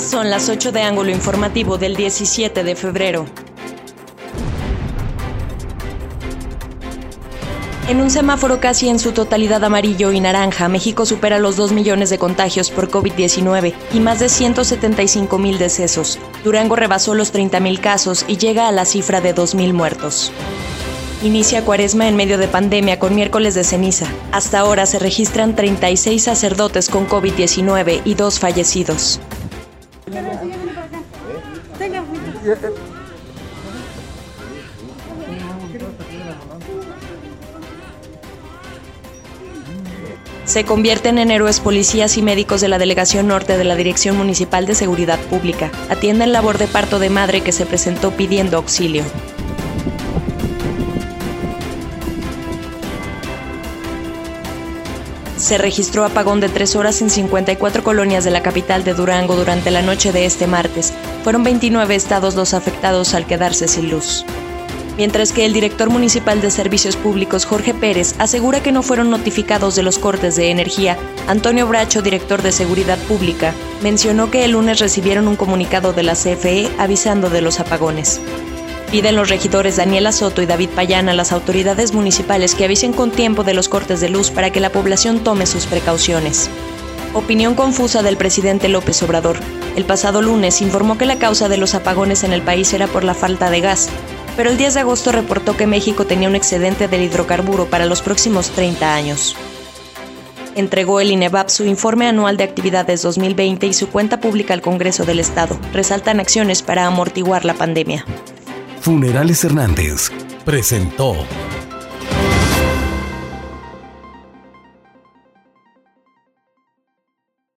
Son las 8 de ángulo informativo del 17 de febrero. En un semáforo casi en su totalidad amarillo y naranja, México supera los 2 millones de contagios por COVID-19 y más de 175 mil decesos. Durango rebasó los 30 mil casos y llega a la cifra de 2 mil muertos. Inicia cuaresma en medio de pandemia con miércoles de ceniza. Hasta ahora se registran 36 sacerdotes con COVID-19 y dos fallecidos. Se convierten en héroes policías y médicos de la Delegación Norte de la Dirección Municipal de Seguridad Pública. Atienden labor de parto de madre que se presentó pidiendo auxilio. Se registró apagón de tres horas en 54 colonias de la capital de Durango durante la noche de este martes. Fueron 29 estados los afectados al quedarse sin luz mientras que el director municipal de Servicios Públicos, Jorge Pérez, asegura que no fueron notificados de los cortes de energía. Antonio Bracho, director de Seguridad Pública, mencionó que el lunes recibieron un comunicado de la CFE avisando de los apagones. Piden los regidores Daniela Soto y David Payán a las autoridades municipales que avisen con tiempo de los cortes de luz para que la población tome sus precauciones. Opinión confusa del presidente López Obrador. El pasado lunes informó que la causa de los apagones en el país era por la falta de gas, pero el 10 de agosto reportó que México tenía un excedente del hidrocarburo para los próximos 30 años. Entregó el INEVAP su informe anual de actividades 2020 y su cuenta pública al Congreso del Estado. Resaltan acciones para amortiguar la pandemia. Funerales Hernández presentó